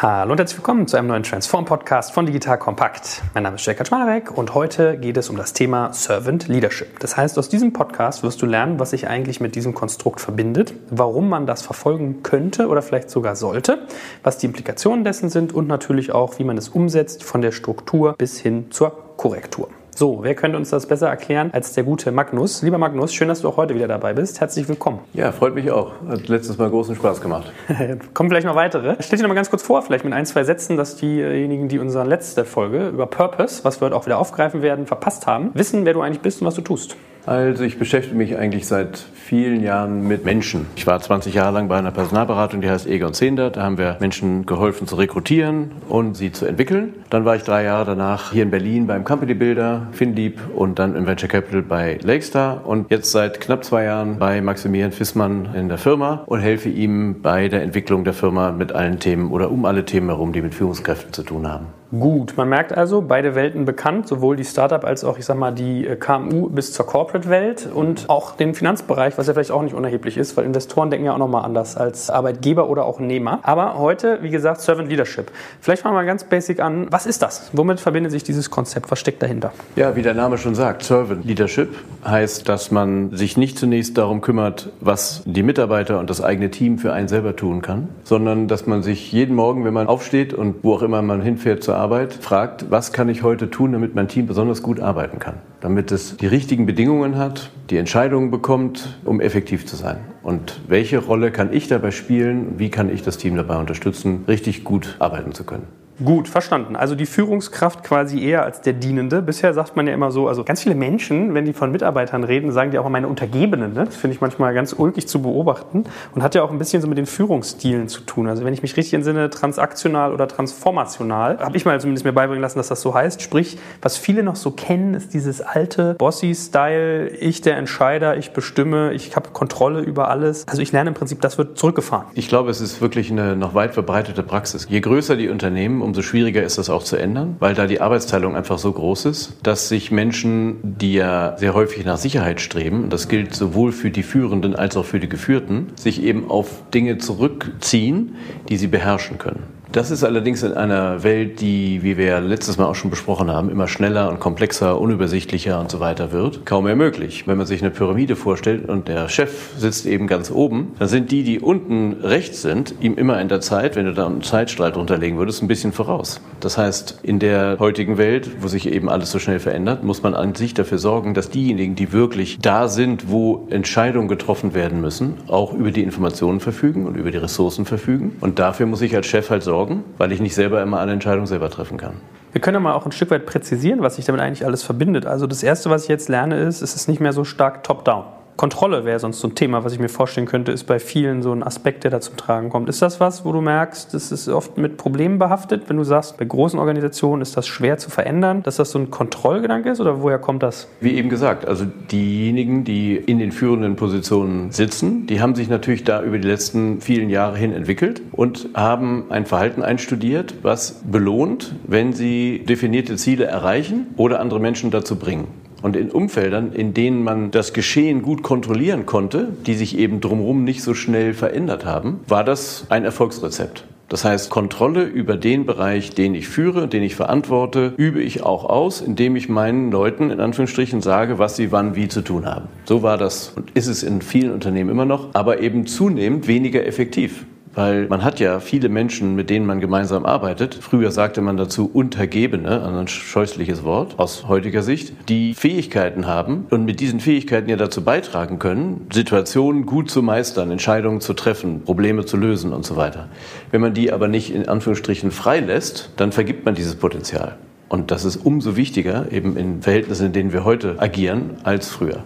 Hallo und herzlich willkommen zu einem neuen Transform-Podcast von Digital Kompakt. Mein Name ist Jörg Kaczmarek und heute geht es um das Thema Servant Leadership. Das heißt, aus diesem Podcast wirst du lernen, was sich eigentlich mit diesem Konstrukt verbindet, warum man das verfolgen könnte oder vielleicht sogar sollte, was die Implikationen dessen sind und natürlich auch, wie man es umsetzt von der Struktur bis hin zur Korrektur. So, wer könnte uns das besser erklären als der gute Magnus? Lieber Magnus, schön, dass du auch heute wieder dabei bist. Herzlich willkommen. Ja, freut mich auch. Hat letztes Mal großen Spaß gemacht. Kommen vielleicht noch weitere. Stell dich noch mal ganz kurz vor, vielleicht mit ein, zwei Sätzen, dass diejenigen, die unsere letzte Folge über Purpose, was wir heute auch wieder aufgreifen werden, verpasst haben, wissen, wer du eigentlich bist und was du tust. Also ich beschäftige mich eigentlich seit vielen Jahren mit Menschen. Ich war 20 Jahre lang bei einer Personalberatung, die heißt Egon Zehnder. Da haben wir Menschen geholfen zu rekrutieren und sie zu entwickeln. Dann war ich drei Jahre danach hier in Berlin beim Company Builder, FinLeap und dann im Venture Capital bei Lakestar und jetzt seit knapp zwei Jahren bei Maximilian Fissmann in der Firma und helfe ihm bei der Entwicklung der Firma mit allen Themen oder um alle Themen herum, die mit Führungskräften zu tun haben. Gut, man merkt also, beide Welten bekannt, sowohl die Startup als auch, ich sag mal, die äh, KMU bis zur Corporate-Welt und auch den Finanzbereich, was ja vielleicht auch nicht unerheblich ist, weil Investoren denken ja auch nochmal anders als Arbeitgeber oder auch Nehmer. Aber heute, wie gesagt, Servant Leadership. Vielleicht fangen wir mal ganz basic an. Was ist das? Womit verbindet sich dieses Konzept? Was steckt dahinter? Ja, wie der Name schon sagt, Servant Leadership heißt, dass man sich nicht zunächst darum kümmert, was die Mitarbeiter und das eigene Team für einen selber tun kann, sondern dass man sich jeden Morgen, wenn man aufsteht und wo auch immer man hinfährt zur Arbeit fragt, was kann ich heute tun, damit mein Team besonders gut arbeiten kann, damit es die richtigen Bedingungen hat, die Entscheidungen bekommt, um effektiv zu sein. Und welche Rolle kann ich dabei spielen? Wie kann ich das Team dabei unterstützen, richtig gut arbeiten zu können? Gut, verstanden. Also die Führungskraft quasi eher als der Dienende. Bisher sagt man ja immer so, also ganz viele Menschen, wenn die von Mitarbeitern reden, sagen die auch meine Untergebenen. Ne? Das finde ich manchmal ganz ulkig zu beobachten und hat ja auch ein bisschen so mit den Führungsstilen zu tun. Also wenn ich mich richtig entsinne, transaktional oder transformational, habe ich mal zumindest mir beibringen lassen, dass das so heißt. Sprich, was viele noch so kennen, ist dieses alte Bossy-Style, ich der Entscheider, ich bestimme, ich habe Kontrolle über alles. Also ich lerne im Prinzip, das wird zurückgefahren. Ich glaube, es ist wirklich eine noch weit verbreitete Praxis. Je größer die Unternehmen, umso schwieriger ist das auch zu ändern, weil da die Arbeitsteilung einfach so groß ist, dass sich Menschen, die ja sehr häufig nach Sicherheit streben, und das gilt sowohl für die Führenden als auch für die Geführten, sich eben auf Dinge zurückziehen, die sie beherrschen können. Das ist allerdings in einer Welt, die, wie wir letztes Mal auch schon besprochen haben, immer schneller und komplexer, unübersichtlicher und so weiter wird, kaum mehr möglich. Wenn man sich eine Pyramide vorstellt und der Chef sitzt eben ganz oben, dann sind die, die unten rechts sind, ihm immer in der Zeit, wenn du da einen Zeitstreit runterlegen würdest, ein bisschen voraus. Das heißt, in der heutigen Welt, wo sich eben alles so schnell verändert, muss man an sich dafür sorgen, dass diejenigen, die wirklich da sind, wo Entscheidungen getroffen werden müssen, auch über die Informationen verfügen und über die Ressourcen verfügen. Und dafür muss ich als Chef halt sorgen, sorgen, weil ich nicht selber immer alle Entscheidungen selber treffen kann. Wir können ja mal auch ein Stück weit präzisieren, was sich damit eigentlich alles verbindet. Also das Erste, was ich jetzt lerne, ist, es ist nicht mehr so stark top-down. Kontrolle wäre sonst so ein Thema, was ich mir vorstellen könnte, ist bei vielen so ein Aspekt, der da zum Tragen kommt. Ist das was, wo du merkst, das ist oft mit Problemen behaftet, wenn du sagst, bei großen Organisationen ist das schwer zu verändern, dass das so ein Kontrollgedanke ist oder woher kommt das? Wie eben gesagt, also diejenigen, die in den führenden Positionen sitzen, die haben sich natürlich da über die letzten vielen Jahre hin entwickelt und haben ein Verhalten einstudiert, was belohnt, wenn sie definierte Ziele erreichen oder andere Menschen dazu bringen. Und in Umfeldern, in denen man das Geschehen gut kontrollieren konnte, die sich eben drumherum nicht so schnell verändert haben, war das ein Erfolgsrezept. Das heißt, Kontrolle über den Bereich, den ich führe, den ich verantworte, übe ich auch aus, indem ich meinen Leuten in Anführungsstrichen sage, was sie wann wie zu tun haben. So war das und ist es in vielen Unternehmen immer noch, aber eben zunehmend weniger effektiv. Weil man hat ja viele Menschen, mit denen man gemeinsam arbeitet. Früher sagte man dazu Untergebene, also ein scheußliches Wort aus heutiger Sicht, die Fähigkeiten haben und mit diesen Fähigkeiten ja dazu beitragen können, Situationen gut zu meistern, Entscheidungen zu treffen, Probleme zu lösen und so weiter. Wenn man die aber nicht in Anführungsstrichen freilässt, dann vergibt man dieses Potenzial. Und das ist umso wichtiger, eben in Verhältnissen, in denen wir heute agieren, als früher.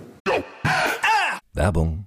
Werbung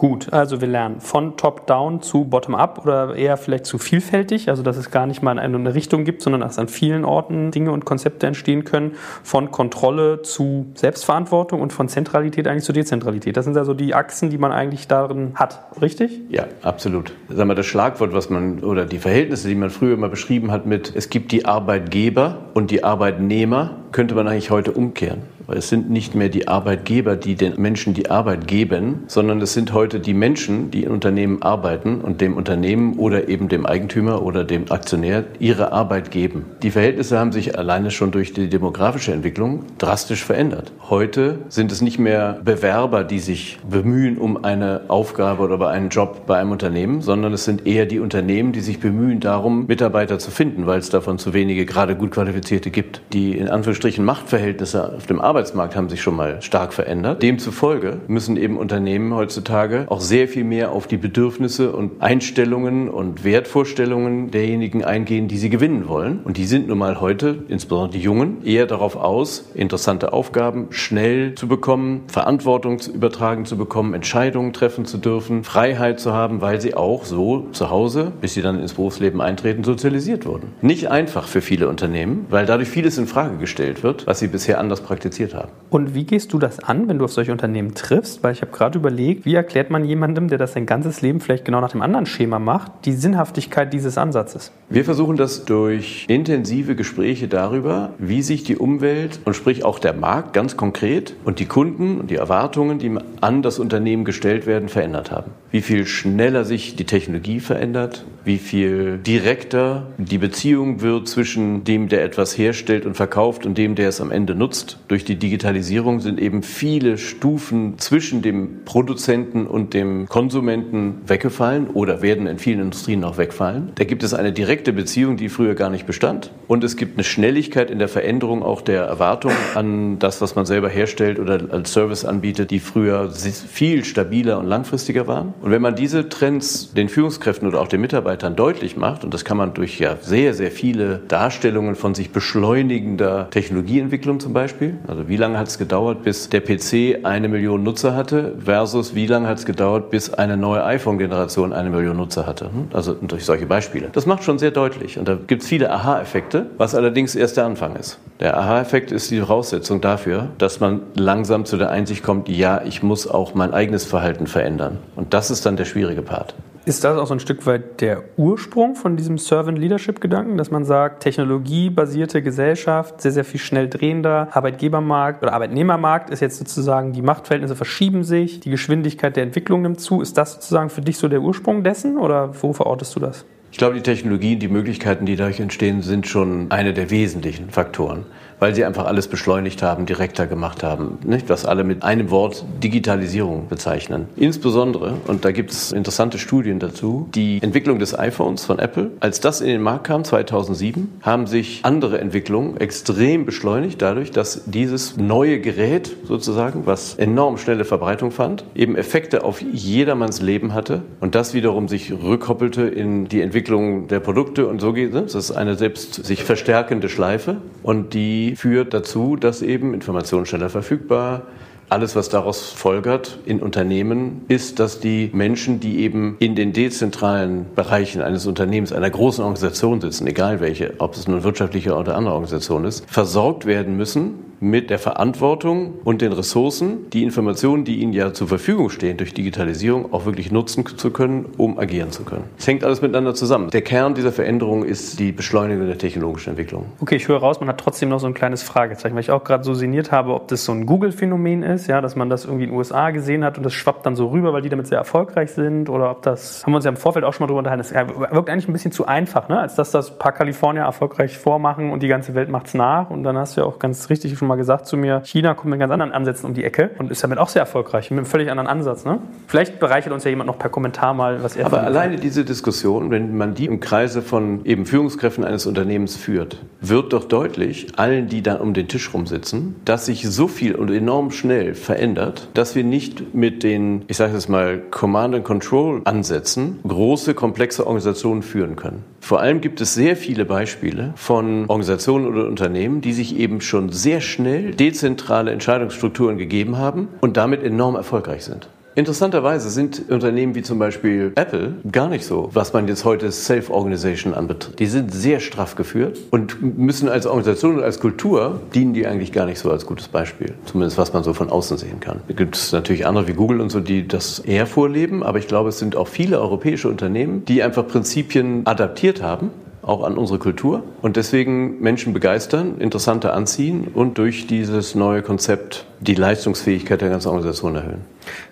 Gut, also wir lernen von Top-Down zu Bottom-Up oder eher vielleicht zu vielfältig, also dass es gar nicht mal eine Richtung gibt, sondern dass an vielen Orten Dinge und Konzepte entstehen können, von Kontrolle zu Selbstverantwortung und von Zentralität eigentlich zu Dezentralität. Das sind also die Achsen, die man eigentlich darin hat, richtig? Ja, absolut. Sag mal, das Schlagwort, was man oder die Verhältnisse, die man früher immer beschrieben hat mit es gibt die Arbeitgeber und die Arbeitnehmer, könnte man eigentlich heute umkehren. Es sind nicht mehr die Arbeitgeber, die den Menschen die Arbeit geben, sondern es sind heute die Menschen, die in Unternehmen arbeiten und dem Unternehmen oder eben dem Eigentümer oder dem Aktionär ihre Arbeit geben. Die Verhältnisse haben sich alleine schon durch die demografische Entwicklung drastisch verändert. Heute sind es nicht mehr Bewerber, die sich bemühen um eine Aufgabe oder einen Job bei einem Unternehmen, sondern es sind eher die Unternehmen, die sich bemühen darum, Mitarbeiter zu finden, weil es davon zu wenige gerade gut qualifizierte gibt. Die in Anführungsstrichen Machtverhältnisse auf dem Arbeitsmarkt Arbeitsmarkt haben sich schon mal stark verändert. Demzufolge müssen eben Unternehmen heutzutage auch sehr viel mehr auf die Bedürfnisse und Einstellungen und Wertvorstellungen derjenigen eingehen, die sie gewinnen wollen. Und die sind nun mal heute, insbesondere die Jungen, eher darauf aus, interessante Aufgaben schnell zu bekommen, Verantwortung übertragen zu bekommen, Entscheidungen treffen zu dürfen, Freiheit zu haben, weil sie auch so zu Hause, bis sie dann ins Berufsleben eintreten, sozialisiert wurden. Nicht einfach für viele Unternehmen, weil dadurch vieles in Frage gestellt wird, was sie bisher anders praktiziert haben haben. Und wie gehst du das an, wenn du auf solche Unternehmen triffst? Weil ich habe gerade überlegt, wie erklärt man jemandem, der das sein ganzes Leben vielleicht genau nach dem anderen Schema macht, die Sinnhaftigkeit dieses Ansatzes? Wir versuchen das durch intensive Gespräche darüber, wie sich die Umwelt und sprich auch der Markt ganz konkret und die Kunden und die Erwartungen, die an das Unternehmen gestellt werden, verändert haben. Wie viel schneller sich die Technologie verändert, wie viel direkter die Beziehung wird zwischen dem, der etwas herstellt und verkauft und dem, der es am Ende nutzt durch die Digitalisierung sind eben viele Stufen zwischen dem Produzenten und dem Konsumenten weggefallen oder werden in vielen Industrien noch wegfallen. Da gibt es eine direkte Beziehung, die früher gar nicht bestand. Und es gibt eine Schnelligkeit in der Veränderung auch der Erwartung an das, was man selber herstellt oder als Service anbietet, die früher viel stabiler und langfristiger waren. Und wenn man diese Trends den Führungskräften oder auch den Mitarbeitern deutlich macht, und das kann man durch ja sehr, sehr viele Darstellungen von sich beschleunigender Technologieentwicklung zum Beispiel, also wie lange hat es gedauert, bis der PC eine Million Nutzer hatte, versus wie lange hat es gedauert, bis eine neue iPhone-Generation eine Million Nutzer hatte. Hm? Also durch solche Beispiele. Das macht schon sehr deutlich. Und da gibt es viele Aha-Effekte, was allerdings erst der Anfang ist. Der Aha-Effekt ist die Voraussetzung dafür, dass man langsam zu der Einsicht kommt, ja, ich muss auch mein eigenes Verhalten verändern. Und das ist dann der schwierige Part. Ist das auch so ein Stück weit der Ursprung von diesem Servant Leadership Gedanken, dass man sagt, technologiebasierte Gesellschaft, sehr, sehr viel schnell drehender Arbeitgebermarkt oder Arbeitnehmermarkt ist jetzt sozusagen, die Machtverhältnisse verschieben sich, die Geschwindigkeit der Entwicklung nimmt zu. Ist das sozusagen für dich so der Ursprung dessen oder wo verortest du das? Ich glaube, die Technologien, die Möglichkeiten, die dadurch entstehen, sind schon eine der wesentlichen Faktoren weil sie einfach alles beschleunigt haben, direkter gemacht haben. Nicht? Was alle mit einem Wort Digitalisierung bezeichnen. Insbesondere, und da gibt es interessante Studien dazu, die Entwicklung des iPhones von Apple. Als das in den Markt kam, 2007, haben sich andere Entwicklungen extrem beschleunigt, dadurch, dass dieses neue Gerät sozusagen, was enorm schnelle Verbreitung fand, eben Effekte auf jedermanns Leben hatte und das wiederum sich rückkoppelte in die Entwicklung der Produkte und so geht es. Das ist eine selbst sich verstärkende Schleife und die führt dazu, dass eben Informationen schneller verfügbar, alles, was daraus folgert in Unternehmen, ist, dass die Menschen, die eben in den dezentralen Bereichen eines Unternehmens, einer großen Organisation sitzen, egal welche, ob es nun wirtschaftliche oder andere Organisation ist, versorgt werden müssen mit der Verantwortung und den Ressourcen, die Informationen, die ihnen ja zur Verfügung stehen durch Digitalisierung, auch wirklich nutzen zu können, um agieren zu können. Es hängt alles miteinander zusammen. Der Kern dieser Veränderung ist die Beschleunigung der technologischen Entwicklung. Okay, ich höre raus, man hat trotzdem noch so ein kleines Fragezeichen, weil ich auch gerade so sinniert habe, ob das so ein Google-Phänomen ist, ja, dass man das irgendwie in den USA gesehen hat und das schwappt dann so rüber, weil die damit sehr erfolgreich sind oder ob das, haben wir uns ja im Vorfeld auch schon mal drüber unterhalten, das wirkt eigentlich ein bisschen zu einfach, ne? als dass das ein paar Kalifornier erfolgreich vormachen und die ganze Welt macht es nach und dann hast du ja auch ganz richtig schon mal gesagt zu mir, China kommt mit ganz anderen Ansätzen um die Ecke und ist damit auch sehr erfolgreich, mit einem völlig anderen Ansatz. Ne? Vielleicht bereichert uns ja jemand noch per Kommentar mal, was er Aber alleine diese Diskussion, wenn man die im Kreise von eben Führungskräften eines Unternehmens führt, wird doch deutlich allen, die da um den Tisch rumsitzen, dass sich so viel und enorm schnell verändert, dass wir nicht mit den, ich sage es mal, Command and Control Ansätzen große, komplexe Organisationen führen können. Vor allem gibt es sehr viele Beispiele von Organisationen oder Unternehmen, die sich eben schon sehr schnell dezentrale Entscheidungsstrukturen gegeben haben und damit enorm erfolgreich sind. Interessanterweise sind Unternehmen wie zum Beispiel Apple gar nicht so, was man jetzt heute Self-Organization anbetrifft. Die sind sehr straff geführt und müssen als Organisation und als Kultur dienen die eigentlich gar nicht so als gutes Beispiel. Zumindest was man so von außen sehen kann. Da gibt es natürlich andere wie Google und so, die das eher vorleben, aber ich glaube, es sind auch viele europäische Unternehmen, die einfach Prinzipien adaptiert haben auch an unsere Kultur und deswegen Menschen begeistern, Interessante anziehen und durch dieses neue Konzept die Leistungsfähigkeit der ganzen Organisation erhöhen.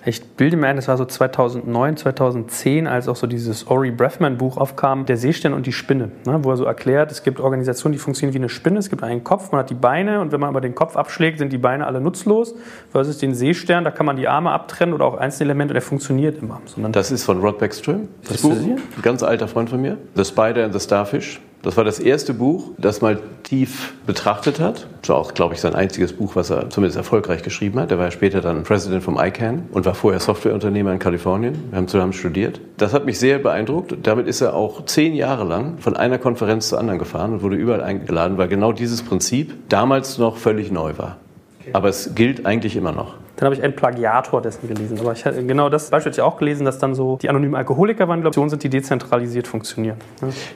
Ich bilde mir ein, das war so 2009, 2010, als auch so dieses Ori Brefman Buch aufkam, Der Seestern und die Spinne, ne, wo er so erklärt, es gibt Organisationen, die funktionieren wie eine Spinne, es gibt einen Kopf, man hat die Beine und wenn man aber den Kopf abschlägt, sind die Beine alle nutzlos, versus den Seestern, da kann man die Arme abtrennen oder auch einzelne Elemente, der funktioniert immer. Sondern das ist von Rod Beckström, das Buch, ein ganz alter Freund von mir, The Spider and the Starfish. Das war das erste Buch, das mal tief betrachtet hat. Das war auch, glaube ich, sein einziges Buch, was er zumindest erfolgreich geschrieben hat. Er war ja später dann President vom ICANN und war vorher Softwareunternehmer in Kalifornien. Wir haben zusammen studiert. Das hat mich sehr beeindruckt. Damit ist er auch zehn Jahre lang von einer Konferenz zur anderen gefahren und wurde überall eingeladen, weil genau dieses Prinzip damals noch völlig neu war. Aber es gilt eigentlich immer noch. Dann habe ich einen Plagiator dessen gelesen. Aber ich hatte genau das Beispiel ich auch gelesen, dass dann so die anonymen Alkoholiker waren, glaube sind, die dezentralisiert funktionieren.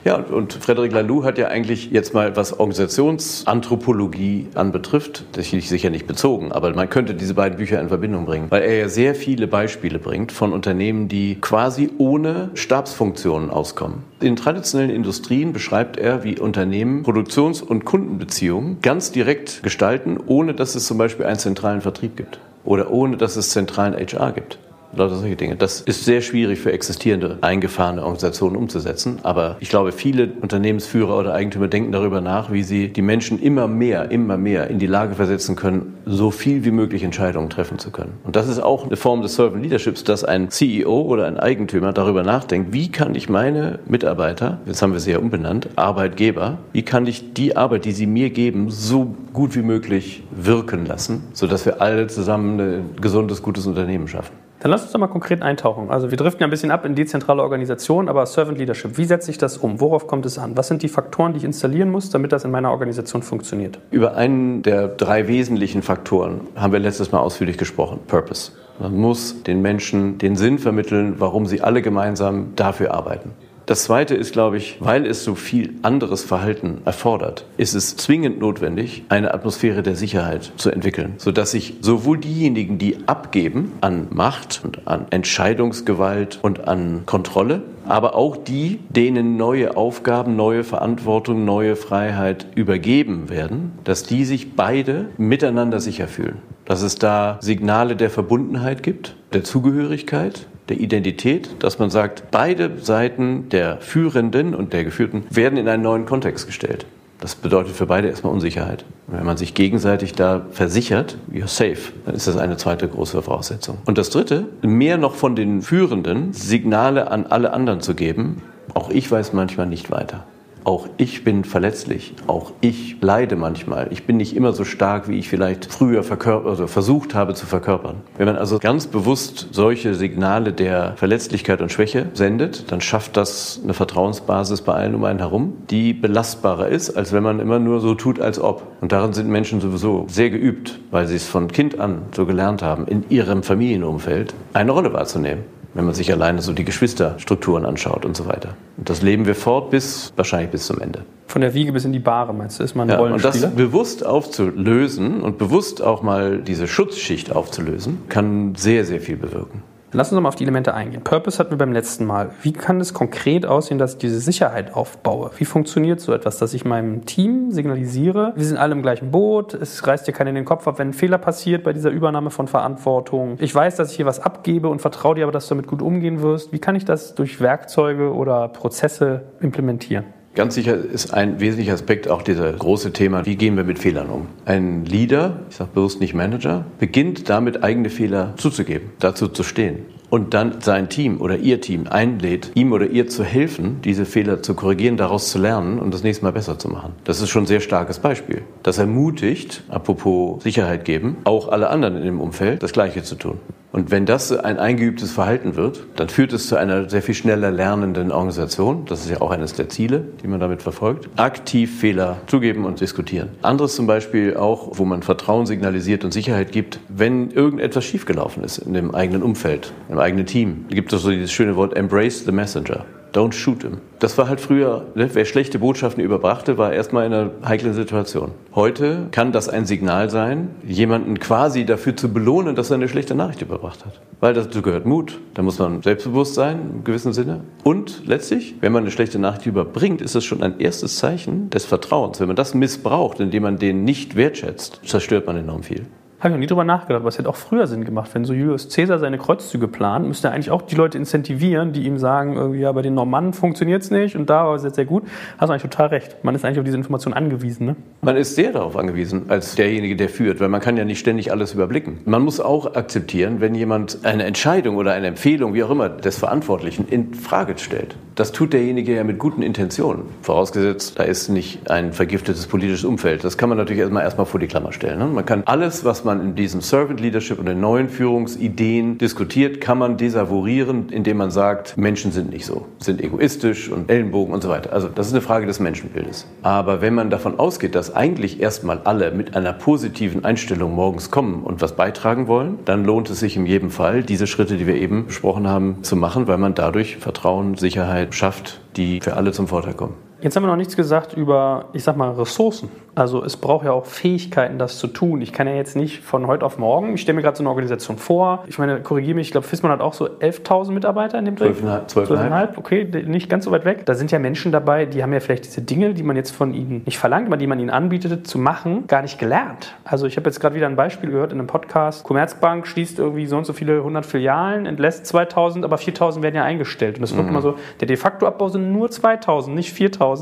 Ja, und Frederic Laloux hat ja eigentlich jetzt mal, was Organisationsanthropologie anbetrifft, das ist sicher nicht bezogen, aber man könnte diese beiden Bücher in Verbindung bringen, weil er ja sehr viele Beispiele bringt von Unternehmen, die quasi ohne Stabsfunktionen auskommen. In traditionellen Industrien beschreibt er, wie Unternehmen Produktions- und Kundenbeziehungen ganz direkt gestalten, ohne dass es zum Beispiel einen zentralen Vertrieb gibt oder ohne dass es zentralen HR gibt. Lauter solche Dinge. Das ist sehr schwierig für existierende, eingefahrene Organisationen umzusetzen. Aber ich glaube, viele Unternehmensführer oder Eigentümer denken darüber nach, wie sie die Menschen immer mehr, immer mehr in die Lage versetzen können, so viel wie möglich Entscheidungen treffen zu können. Und das ist auch eine Form des Servant Leaderships, dass ein CEO oder ein Eigentümer darüber nachdenkt, wie kann ich meine Mitarbeiter, jetzt haben wir sie ja umbenannt, Arbeitgeber, wie kann ich die Arbeit, die sie mir geben, so gut wie möglich wirken lassen, sodass wir alle zusammen ein gesundes, gutes Unternehmen schaffen. Dann lass uns doch mal konkret eintauchen. Also wir driften ja ein bisschen ab in dezentrale Organisationen, aber Servant Leadership, wie setze ich das um? Worauf kommt es an? Was sind die Faktoren, die ich installieren muss, damit das in meiner Organisation funktioniert? Über einen der drei wesentlichen Faktoren haben wir letztes Mal ausführlich gesprochen, Purpose. Man muss den Menschen den Sinn vermitteln, warum sie alle gemeinsam dafür arbeiten. Das Zweite ist, glaube ich, weil es so viel anderes Verhalten erfordert, ist es zwingend notwendig, eine Atmosphäre der Sicherheit zu entwickeln, sodass sich sowohl diejenigen, die abgeben an Macht und an Entscheidungsgewalt und an Kontrolle, aber auch die, denen neue Aufgaben, neue Verantwortung, neue Freiheit übergeben werden, dass die sich beide miteinander sicher fühlen. Dass es da Signale der Verbundenheit gibt, der Zugehörigkeit, der Identität, dass man sagt, beide Seiten der Führenden und der Geführten werden in einen neuen Kontext gestellt. Das bedeutet für beide erstmal Unsicherheit. Und wenn man sich gegenseitig da versichert, you're safe, dann ist das eine zweite große Voraussetzung. Und das dritte, mehr noch von den Führenden Signale an alle anderen zu geben, auch ich weiß manchmal nicht weiter. Auch ich bin verletzlich. Auch ich leide manchmal. Ich bin nicht immer so stark, wie ich vielleicht früher also versucht habe zu verkörpern. Wenn man also ganz bewusst solche Signale der Verletzlichkeit und Schwäche sendet, dann schafft das eine Vertrauensbasis bei allen um einen herum, die belastbarer ist, als wenn man immer nur so tut, als ob. Und darin sind Menschen sowieso sehr geübt, weil sie es von Kind an so gelernt haben, in ihrem Familienumfeld eine Rolle wahrzunehmen. Wenn man sich alleine so die Geschwisterstrukturen anschaut und so weiter. Und das leben wir fort bis wahrscheinlich bis zum Ende. Von der Wiege bis in die Bahre, meinst du, ist man ein Ja, und Rollenspieler? das bewusst aufzulösen und bewusst auch mal diese Schutzschicht aufzulösen, kann sehr, sehr viel bewirken. Lass uns noch mal auf die Elemente eingehen. Purpose hatten wir beim letzten Mal. Wie kann es konkret aussehen, dass ich diese Sicherheit aufbaue? Wie funktioniert so etwas, dass ich meinem Team signalisiere, wir sind alle im gleichen Boot, es reißt dir keiner in den Kopf ab, wenn ein Fehler passiert bei dieser Übernahme von Verantwortung. Ich weiß, dass ich hier was abgebe und vertraue dir aber, dass du damit gut umgehen wirst. Wie kann ich das durch Werkzeuge oder Prozesse implementieren? Ganz sicher ist ein wesentlicher Aspekt auch dieser große Thema, wie gehen wir mit Fehlern um? Ein Leader, ich sage bewusst nicht Manager, beginnt damit, eigene Fehler zuzugeben, dazu zu stehen. Und dann sein Team oder ihr Team einlädt, ihm oder ihr zu helfen, diese Fehler zu korrigieren, daraus zu lernen und das nächste Mal besser zu machen. Das ist schon ein sehr starkes Beispiel. Das ermutigt, apropos Sicherheit geben, auch alle anderen in dem Umfeld, das Gleiche zu tun. Und wenn das ein eingeübtes Verhalten wird, dann führt es zu einer sehr viel schneller lernenden Organisation. Das ist ja auch eines der Ziele, die man damit verfolgt. Aktiv Fehler zugeben und diskutieren. Anderes zum Beispiel auch, wo man Vertrauen signalisiert und Sicherheit gibt, wenn irgendetwas schiefgelaufen ist in dem eigenen Umfeld, im eigenen Team. Da gibt es so dieses schöne Wort Embrace the Messenger. Don't shoot him. Das war halt früher, ne, wer schlechte Botschaften überbrachte, war erstmal in einer heiklen Situation. Heute kann das ein Signal sein, jemanden quasi dafür zu belohnen, dass er eine schlechte Nachricht überbracht hat. Weil dazu gehört Mut, da muss man selbstbewusst sein, im gewissen Sinne. Und letztlich, wenn man eine schlechte Nachricht überbringt, ist das schon ein erstes Zeichen des Vertrauens. Wenn man das missbraucht, indem man den nicht wertschätzt, zerstört man enorm viel. Habe ich noch nie drüber nachgedacht, aber es hätte auch früher Sinn gemacht. Wenn so Julius Caesar seine Kreuzzüge plant, müsste er eigentlich auch die Leute incentivieren, die ihm sagen, ja, bei den Normannen funktioniert es nicht und da war es jetzt sehr gut. Hast du eigentlich total recht. Man ist eigentlich auf diese Information angewiesen. Ne? Man ist sehr darauf angewiesen, als derjenige, der führt, weil man kann ja nicht ständig alles überblicken. Man muss auch akzeptieren, wenn jemand eine Entscheidung oder eine Empfehlung, wie auch immer, des Verantwortlichen in Frage stellt. Das tut derjenige ja mit guten Intentionen. Vorausgesetzt, da ist nicht ein vergiftetes politisches Umfeld. Das kann man natürlich erstmal, erstmal vor die Klammer stellen. Ne? Man kann alles, was man in diesem Servant Leadership und den neuen Führungsideen diskutiert, kann man desavouieren, indem man sagt, Menschen sind nicht so, sind egoistisch und Ellenbogen und so weiter. Also das ist eine Frage des Menschenbildes. Aber wenn man davon ausgeht, dass eigentlich erstmal alle mit einer positiven Einstellung morgens kommen und was beitragen wollen, dann lohnt es sich in jedem Fall, diese Schritte, die wir eben besprochen haben, zu machen, weil man dadurch Vertrauen, Sicherheit schafft, die für alle zum Vorteil kommen. Jetzt haben wir noch nichts gesagt über, ich sag mal, Ressourcen. Also es braucht ja auch Fähigkeiten, das zu tun. Ich kann ja jetzt nicht von heute auf morgen, ich stelle mir gerade so eine Organisation vor. Ich meine, korrigiere mich, ich glaube, FISMAN hat auch so 11.000 Mitarbeiter in dem Dreh. 12.500, 12.500. okay, nicht ganz so weit weg. Da sind ja Menschen dabei, die haben ja vielleicht diese Dinge, die man jetzt von ihnen nicht verlangt, aber die man ihnen anbietet zu machen, gar nicht gelernt. Also ich habe jetzt gerade wieder ein Beispiel gehört in einem Podcast. Commerzbank schließt irgendwie so und so viele 100 Filialen, entlässt 2.000, aber 4.000 werden ja eingestellt. Und das wirkt immer so, der de facto Abbau sind nur 2.000, nicht 4.000.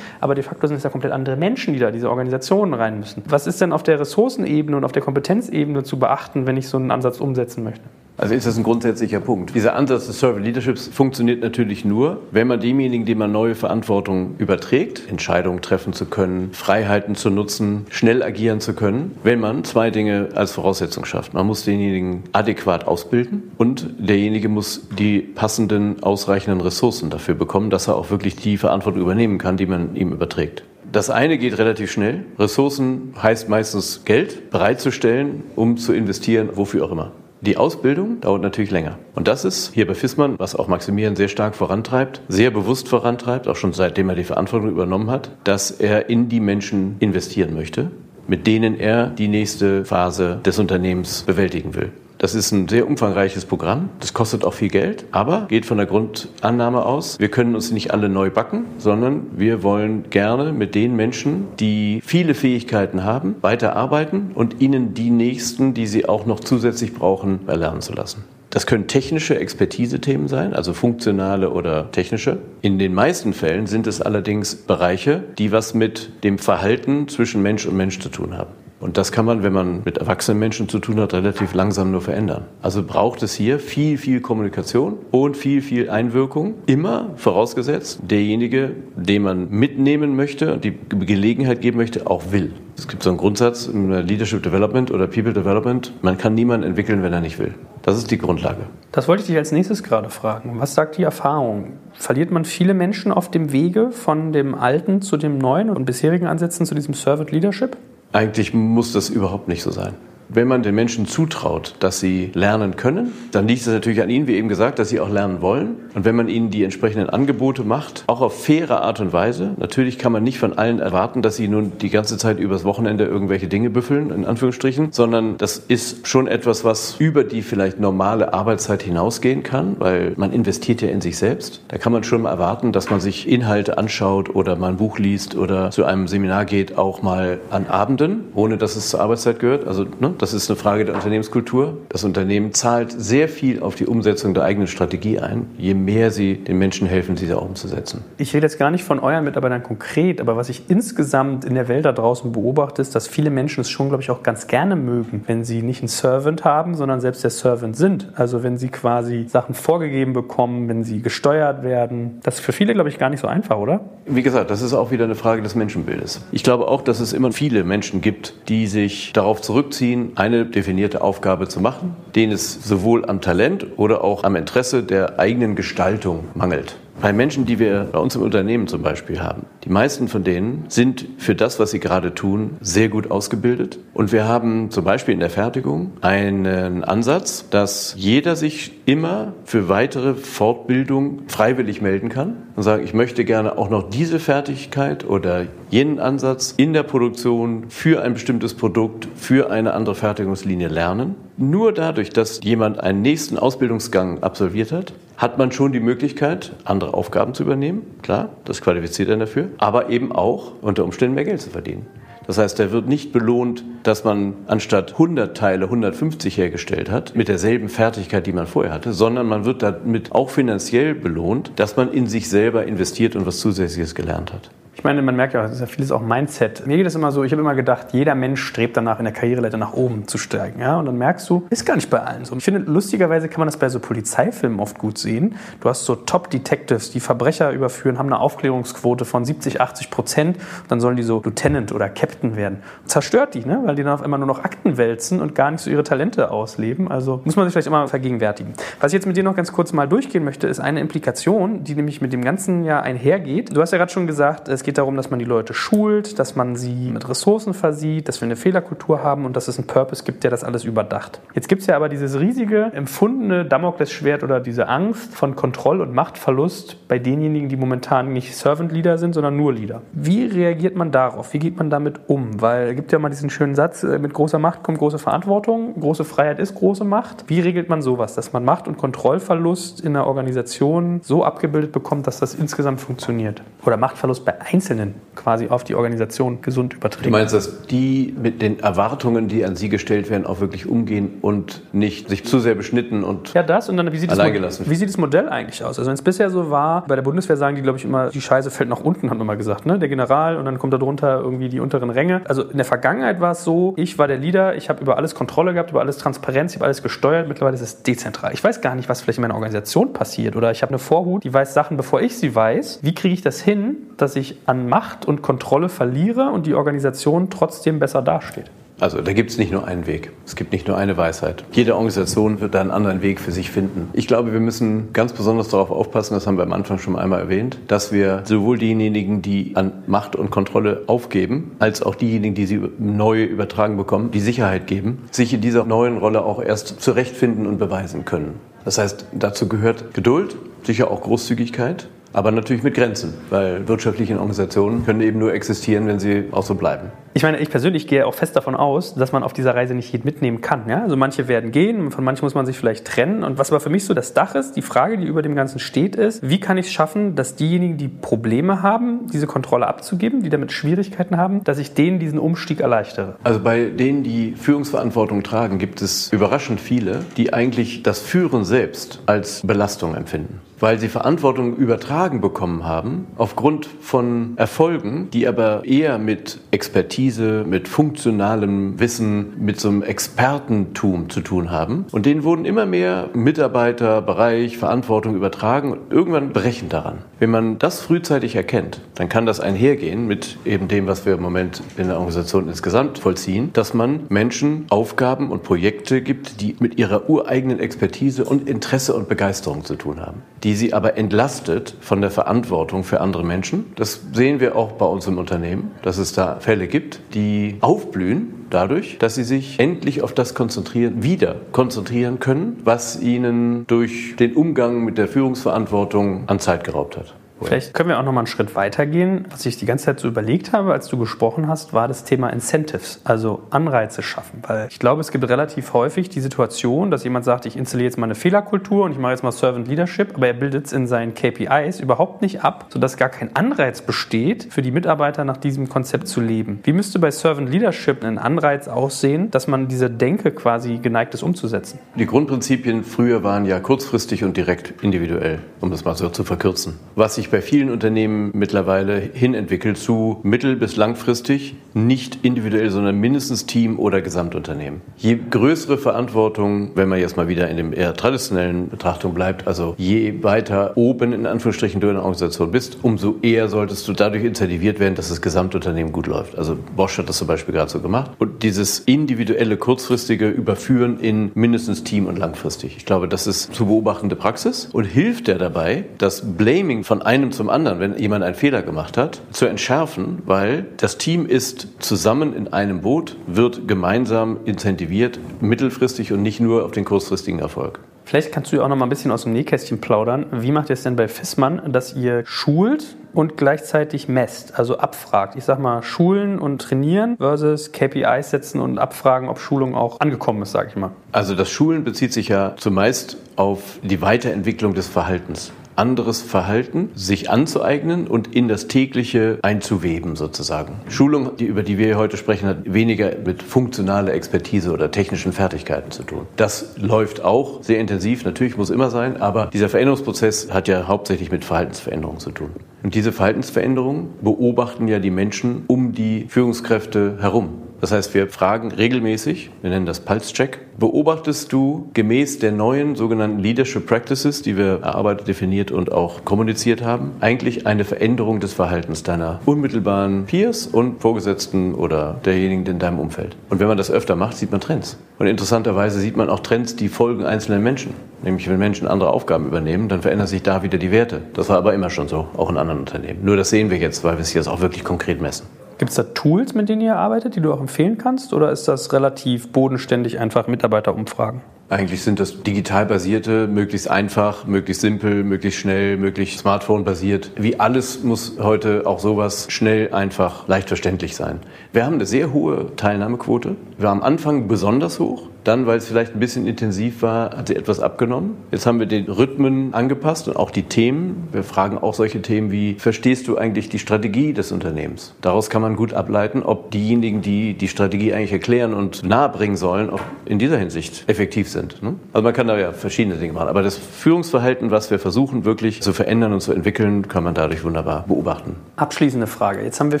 Aber de facto sind es ja komplett andere Menschen, die da diese Organisationen rein müssen. Was ist denn auf der Ressourcenebene und auf der Kompetenzebene zu beachten, wenn ich so einen Ansatz umsetzen möchte? Also ist das ein grundsätzlicher Punkt. Dieser Ansatz des Servant Leaderships funktioniert natürlich nur, wenn man demjenigen, dem man neue Verantwortung überträgt, Entscheidungen treffen zu können, Freiheiten zu nutzen, schnell agieren zu können, wenn man zwei Dinge als Voraussetzung schafft. Man muss denjenigen adäquat ausbilden und derjenige muss die passenden, ausreichenden Ressourcen dafür bekommen, dass er auch wirklich die Verantwortung übernehmen kann, die man ihm überträgt. Das eine geht relativ schnell. Ressourcen heißt meistens Geld bereitzustellen, um zu investieren, wofür auch immer. Die Ausbildung dauert natürlich länger. Und das ist hier bei FISMAN, was auch Maximilian sehr stark vorantreibt, sehr bewusst vorantreibt, auch schon seitdem er die Verantwortung übernommen hat, dass er in die Menschen investieren möchte, mit denen er die nächste Phase des Unternehmens bewältigen will. Das ist ein sehr umfangreiches Programm. Das kostet auch viel Geld, aber geht von der Grundannahme aus, wir können uns nicht alle neu backen, sondern wir wollen gerne mit den Menschen, die viele Fähigkeiten haben, weiterarbeiten und ihnen die nächsten, die sie auch noch zusätzlich brauchen, erlernen zu lassen. Das können technische Expertise-Themen sein, also funktionale oder technische. In den meisten Fällen sind es allerdings Bereiche, die was mit dem Verhalten zwischen Mensch und Mensch zu tun haben. Und das kann man, wenn man mit erwachsenen Menschen zu tun hat, relativ langsam nur verändern. Also braucht es hier viel, viel Kommunikation und viel, viel Einwirkung. Immer vorausgesetzt, derjenige, den man mitnehmen möchte und die Gelegenheit geben möchte, auch will. Es gibt so einen Grundsatz im Leadership Development oder People Development, man kann niemanden entwickeln, wenn er nicht will. Das ist die Grundlage. Das wollte ich dich als nächstes gerade fragen. Was sagt die Erfahrung? Verliert man viele Menschen auf dem Wege von dem alten zu dem neuen und bisherigen Ansätzen zu diesem Servant Leadership? Eigentlich muss das überhaupt nicht so sein. Wenn man den Menschen zutraut, dass sie lernen können, dann liegt es natürlich an ihnen, wie eben gesagt, dass sie auch lernen wollen. Und wenn man ihnen die entsprechenden Angebote macht, auch auf faire Art und Weise, natürlich kann man nicht von allen erwarten, dass sie nun die ganze Zeit übers Wochenende irgendwelche Dinge büffeln, in Anführungsstrichen, sondern das ist schon etwas, was über die vielleicht normale Arbeitszeit hinausgehen kann, weil man investiert ja in sich selbst. Da kann man schon mal erwarten, dass man sich Inhalte anschaut oder mal ein Buch liest oder zu einem Seminar geht, auch mal an Abenden, ohne dass es zur Arbeitszeit gehört. Also ne, das ist eine Frage der Unternehmenskultur. Das Unternehmen zahlt sehr viel auf die Umsetzung der eigenen Strategie ein, je mehr sie den Menschen helfen, diese auch umzusetzen. Ich rede jetzt gar nicht von euren Mitarbeitern konkret, aber was ich insgesamt in der Welt da draußen beobachte, ist, dass viele Menschen es schon, glaube ich, auch ganz gerne mögen, wenn sie nicht einen Servant haben, sondern selbst der Servant sind. Also wenn sie quasi Sachen vorgegeben bekommen, wenn sie gesteuert werden. Das ist für viele, glaube ich, gar nicht so einfach, oder? Wie gesagt, das ist auch wieder eine Frage des Menschenbildes. Ich glaube auch, dass es immer viele Menschen gibt, die sich darauf zurückziehen, eine definierte Aufgabe zu machen, denen es sowohl am Talent oder auch am Interesse der eigenen Gestaltung mangelt. Bei Menschen, die wir bei uns im Unternehmen zum Beispiel haben, die meisten von denen sind für das, was sie gerade tun, sehr gut ausgebildet. Und wir haben zum Beispiel in der Fertigung einen Ansatz, dass jeder sich immer für weitere Fortbildung freiwillig melden kann und sagen, ich möchte gerne auch noch diese Fertigkeit oder jenen Ansatz in der Produktion für ein bestimmtes Produkt, für eine andere Fertigungslinie lernen. Nur dadurch, dass jemand einen nächsten Ausbildungsgang absolviert hat, hat man schon die Möglichkeit, andere Aufgaben zu übernehmen. Klar, das qualifiziert einen dafür. Aber eben auch unter Umständen mehr Geld zu verdienen. Das heißt, er wird nicht belohnt, dass man anstatt 100 Teile 150 hergestellt hat, mit derselben Fertigkeit, die man vorher hatte, sondern man wird damit auch finanziell belohnt, dass man in sich selber investiert und was Zusätzliches gelernt hat. Ich meine, man merkt ja, das ist ja vieles auch Mindset. Mir geht es immer so, ich habe immer gedacht, jeder Mensch strebt danach, in der Karriereleiter nach oben zu steigen. Ja? Und dann merkst du, ist gar nicht bei allen so. Ich finde, lustigerweise kann man das bei so Polizeifilmen oft gut sehen. Du hast so Top-Detectives, die Verbrecher überführen, haben eine Aufklärungsquote von 70, 80 Prozent. Dann sollen die so Lieutenant oder Captain werden. zerstört die, ne? weil die dann auf einmal nur noch Akten wälzen und gar nicht so ihre Talente ausleben. Also muss man sich vielleicht immer vergegenwärtigen. Was ich jetzt mit dir noch ganz kurz mal durchgehen möchte, ist eine Implikation, die nämlich mit dem ganzen Jahr einhergeht. Du hast ja gerade schon gesagt, es geht geht darum, dass man die Leute schult, dass man sie mit Ressourcen versieht, dass wir eine Fehlerkultur haben und dass es einen Purpose gibt, der das alles überdacht. Jetzt gibt es ja aber dieses riesige empfundene Damoklesschwert oder diese Angst von Kontroll- und Machtverlust bei denjenigen, die momentan nicht Servant Leader sind, sondern nur Leader. Wie reagiert man darauf? Wie geht man damit um? Weil es gibt ja mal diesen schönen Satz, äh, mit großer Macht kommt große Verantwortung, große Freiheit ist große Macht. Wie regelt man sowas, dass man Macht- und Kontrollverlust in einer Organisation so abgebildet bekommt, dass das insgesamt funktioniert? Oder Machtverlust bei Einzelnen quasi auf die Organisation gesund übertragen. Du meinst, dass die mit den Erwartungen, die an sie gestellt werden, auch wirklich umgehen und nicht sich zu sehr beschnitten und ja das und dann wie sieht allein gelassen. Wie sieht das Modell eigentlich aus? Also wenn es bisher so war, bei der Bundeswehr sagen die glaube ich immer, die Scheiße fällt nach unten, haben wir mal gesagt, ne? Der General und dann kommt da drunter irgendwie die unteren Ränge. Also in der Vergangenheit war es so, ich war der Leader, ich habe über alles Kontrolle gehabt, über alles Transparenz, ich habe alles gesteuert. Mittlerweile ist es dezentral. Ich weiß gar nicht, was vielleicht in meiner Organisation passiert oder ich habe eine Vorhut, die weiß Sachen, bevor ich sie weiß. Wie kriege ich das hin, dass ich an Macht und Kontrolle verliere und die Organisation trotzdem besser dasteht. Also da gibt es nicht nur einen Weg. Es gibt nicht nur eine Weisheit. Jede Organisation wird da einen anderen Weg für sich finden. Ich glaube, wir müssen ganz besonders darauf aufpassen, das haben wir am Anfang schon einmal erwähnt, dass wir sowohl diejenigen, die an Macht und Kontrolle aufgeben, als auch diejenigen, die sie neu übertragen bekommen, die Sicherheit geben, sich in dieser neuen Rolle auch erst zurechtfinden und beweisen können. Das heißt, dazu gehört Geduld, sicher auch Großzügigkeit, aber natürlich mit Grenzen, weil wirtschaftliche Organisationen können eben nur existieren, wenn sie auch so bleiben. Ich meine, ich persönlich gehe auch fest davon aus, dass man auf dieser Reise nicht jeden mitnehmen kann. Ja? Also manche werden gehen, von manchen muss man sich vielleicht trennen. Und was aber für mich so das Dach ist, die Frage, die über dem Ganzen steht, ist, wie kann ich es schaffen, dass diejenigen, die Probleme haben, diese Kontrolle abzugeben, die damit Schwierigkeiten haben, dass ich denen diesen Umstieg erleichtere? Also bei denen, die Führungsverantwortung tragen, gibt es überraschend viele, die eigentlich das Führen selbst als Belastung empfinden weil sie Verantwortung übertragen bekommen haben, aufgrund von Erfolgen, die aber eher mit Expertise, mit funktionalem Wissen, mit so einem Expertentum zu tun haben. Und denen wurden immer mehr Mitarbeiter, Bereich, Verantwortung übertragen und irgendwann brechen daran. Wenn man das frühzeitig erkennt, dann kann das einhergehen mit eben dem, was wir im Moment in der Organisation insgesamt vollziehen, dass man Menschen Aufgaben und Projekte gibt, die mit ihrer ureigenen Expertise und Interesse und Begeisterung zu tun haben. Die sie aber entlastet von der Verantwortung für andere Menschen. Das sehen wir auch bei uns im Unternehmen, dass es da Fälle gibt, die aufblühen, dadurch, dass sie sich endlich auf das konzentrieren, wieder konzentrieren können, was ihnen durch den Umgang mit der Führungsverantwortung an Zeit geraubt hat. Vielleicht können wir auch noch mal einen Schritt weiter gehen. Was ich die ganze Zeit so überlegt habe, als du gesprochen hast, war das Thema Incentives, also Anreize schaffen. Weil ich glaube, es gibt relativ häufig die Situation, dass jemand sagt, ich installiere jetzt mal eine Fehlerkultur und ich mache jetzt mal Servant Leadership, aber er bildet es in seinen KPIs überhaupt nicht ab, sodass gar kein Anreiz besteht, für die Mitarbeiter nach diesem Konzept zu leben. Wie müsste bei Servant Leadership ein Anreiz aussehen, dass man diese Denke quasi geneigt ist umzusetzen? Die Grundprinzipien früher waren ja kurzfristig und direkt individuell, um das mal so zu verkürzen. Was sich bei vielen Unternehmen mittlerweile hinentwickelt zu mittel- bis langfristig, nicht individuell, sondern mindestens Team oder Gesamtunternehmen. Je größere Verantwortung, wenn man jetzt mal wieder in dem eher traditionellen Betrachtung bleibt, also je weiter oben in Anführungsstrichen du in der Organisation bist, umso eher solltest du dadurch incentiviert werden, dass das Gesamtunternehmen gut läuft. Also Bosch hat das zum Beispiel gerade so gemacht. Und dieses individuelle, kurzfristige Überführen in mindestens Team und langfristig. Ich glaube, das ist zu beobachtende Praxis und hilft ja dabei, das Blaming von einem einem zum anderen, wenn jemand einen Fehler gemacht hat, zu entschärfen, weil das Team ist zusammen in einem Boot, wird gemeinsam incentiviert, mittelfristig und nicht nur auf den kurzfristigen Erfolg. Vielleicht kannst du auch noch mal ein bisschen aus dem Nähkästchen plaudern. Wie macht ihr es denn bei Fissmann, dass ihr schult und gleichzeitig messt, also abfragt? Ich sag mal, schulen und trainieren versus KPIs setzen und abfragen, ob Schulung auch angekommen ist, sage ich mal. Also das Schulen bezieht sich ja zumeist auf die Weiterentwicklung des Verhaltens anderes Verhalten sich anzueignen und in das tägliche einzuweben sozusagen. Schulung, die, über die wir heute sprechen, hat weniger mit funktionaler Expertise oder technischen Fertigkeiten zu tun. Das läuft auch sehr intensiv, natürlich muss immer sein, aber dieser Veränderungsprozess hat ja hauptsächlich mit Verhaltensveränderungen zu tun. Und diese Verhaltensveränderungen beobachten ja die Menschen um die Führungskräfte herum. Das heißt, wir fragen regelmäßig, wir nennen das Pulse-Check, beobachtest du gemäß der neuen sogenannten Leadership Practices, die wir erarbeitet, definiert und auch kommuniziert haben, eigentlich eine Veränderung des Verhaltens deiner unmittelbaren Peers und Vorgesetzten oder derjenigen in deinem Umfeld? Und wenn man das öfter macht, sieht man Trends. Und interessanterweise sieht man auch Trends, die folgen einzelnen Menschen. Nämlich wenn Menschen andere Aufgaben übernehmen, dann verändern sich da wieder die Werte. Das war aber immer schon so, auch in anderen Unternehmen. Nur das sehen wir jetzt, weil wir es jetzt auch wirklich konkret messen. Gibt es da Tools, mit denen ihr arbeitet, die du auch empfehlen kannst? Oder ist das relativ bodenständig einfach Mitarbeiterumfragen? Eigentlich sind das digital basierte, möglichst einfach, möglichst simpel, möglichst schnell, möglichst Smartphone basiert. Wie alles muss heute auch sowas schnell, einfach, leicht verständlich sein. Wir haben eine sehr hohe Teilnahmequote. Wir waren am Anfang besonders hoch. Dann, weil es vielleicht ein bisschen intensiv war, hat sie etwas abgenommen. Jetzt haben wir den Rhythmen angepasst und auch die Themen. Wir fragen auch solche Themen wie, verstehst du eigentlich die Strategie des Unternehmens? Daraus kann man gut ableiten, ob diejenigen, die die Strategie eigentlich erklären und nahebringen sollen, auch in dieser Hinsicht effektiv sind. Ne? Also man kann da ja verschiedene Dinge machen. Aber das Führungsverhalten, was wir versuchen wirklich zu verändern und zu entwickeln, kann man dadurch wunderbar beobachten. Abschließende Frage. Jetzt haben wir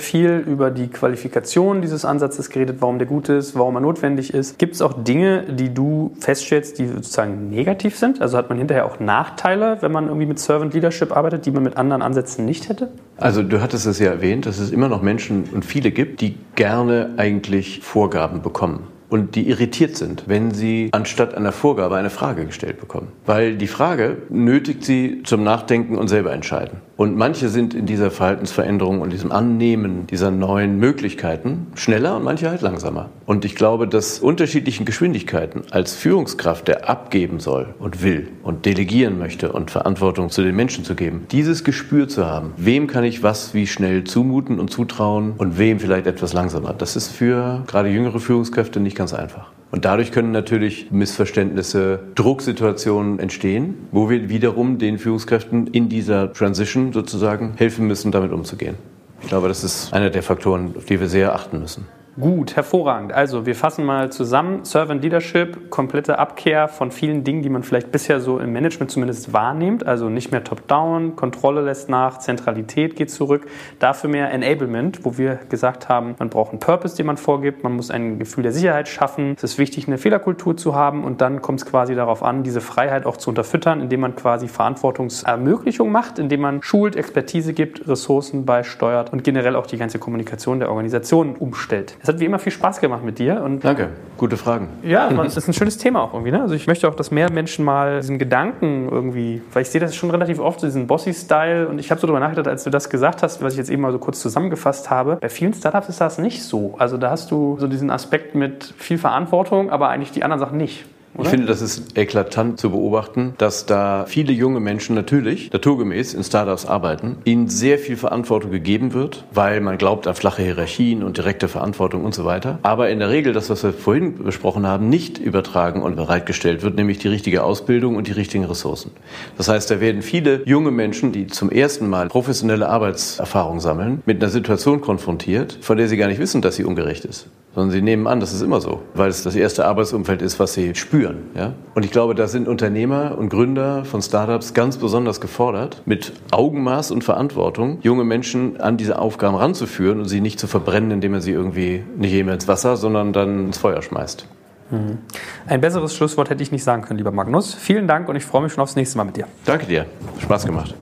viel über die Qualifikation dieses Ansatzes geredet, warum der gut ist, warum er notwendig ist. Gibt es auch Dinge, die du feststellst, die sozusagen negativ sind? Also hat man hinterher auch Nachteile, wenn man irgendwie mit Servant Leadership arbeitet, die man mit anderen Ansätzen nicht hätte? Also du hattest es ja erwähnt, dass es immer noch Menschen und viele gibt, die gerne eigentlich Vorgaben bekommen und die irritiert sind, wenn sie anstatt einer Vorgabe eine Frage gestellt bekommen. Weil die Frage nötigt sie zum Nachdenken und selber entscheiden. Und manche sind in dieser Verhaltensveränderung und diesem Annehmen dieser neuen Möglichkeiten schneller und manche halt langsamer. Und ich glaube, dass unterschiedlichen Geschwindigkeiten als Führungskraft, der abgeben soll und will und delegieren möchte und Verantwortung zu den Menschen zu geben, dieses Gespür zu haben, wem kann ich was wie schnell zumuten und zutrauen und wem vielleicht etwas langsamer, das ist für gerade jüngere Führungskräfte nicht ganz einfach. Und dadurch können natürlich Missverständnisse, Drucksituationen entstehen, wo wir wiederum den Führungskräften in dieser Transition sozusagen helfen müssen, damit umzugehen. Ich glaube, das ist einer der Faktoren, auf die wir sehr achten müssen. Gut, hervorragend. Also wir fassen mal zusammen. Servant Leadership, komplette Abkehr von vielen Dingen, die man vielleicht bisher so im Management zumindest wahrnimmt. Also nicht mehr Top-Down, Kontrolle lässt nach, Zentralität geht zurück. Dafür mehr Enablement, wo wir gesagt haben, man braucht einen Purpose, den man vorgibt. Man muss ein Gefühl der Sicherheit schaffen. Es ist wichtig, eine Fehlerkultur zu haben. Und dann kommt es quasi darauf an, diese Freiheit auch zu unterfüttern, indem man quasi Verantwortungsermöglichung macht, indem man schult, Expertise gibt, Ressourcen beisteuert und generell auch die ganze Kommunikation der Organisation umstellt. Das hat wie immer viel Spaß gemacht mit dir. Und Danke, gute Fragen. Ja, das ist ein schönes Thema auch irgendwie. Ne? Also ich möchte auch, dass mehr Menschen mal diesen Gedanken irgendwie, weil ich sehe das schon relativ oft, diesen Bossy-Style. Und ich habe so darüber nachgedacht, als du das gesagt hast, was ich jetzt eben mal so kurz zusammengefasst habe. Bei vielen Startups ist das nicht so. Also da hast du so diesen Aspekt mit viel Verantwortung, aber eigentlich die anderen Sachen nicht. Oder? Ich finde, das ist eklatant zu beobachten, dass da viele junge Menschen natürlich naturgemäß in Startups arbeiten, ihnen sehr viel Verantwortung gegeben wird, weil man glaubt an flache Hierarchien und direkte Verantwortung und so weiter. Aber in der Regel das, was wir vorhin besprochen haben, nicht übertragen und bereitgestellt wird, nämlich die richtige Ausbildung und die richtigen Ressourcen. Das heißt, da werden viele junge Menschen, die zum ersten Mal professionelle Arbeitserfahrung sammeln, mit einer Situation konfrontiert, von der sie gar nicht wissen, dass sie ungerecht ist sondern sie nehmen an, das ist immer so, weil es das erste Arbeitsumfeld ist, was sie spüren. Ja? Und ich glaube, da sind Unternehmer und Gründer von Startups ganz besonders gefordert, mit Augenmaß und Verantwortung junge Menschen an diese Aufgaben ranzuführen und sie nicht zu verbrennen, indem man sie irgendwie nicht eben ins Wasser, sondern dann ins Feuer schmeißt. Mhm. Ein besseres Schlusswort hätte ich nicht sagen können, lieber Magnus. Vielen Dank und ich freue mich schon aufs nächste Mal mit dir. Danke dir. Spaß gemacht.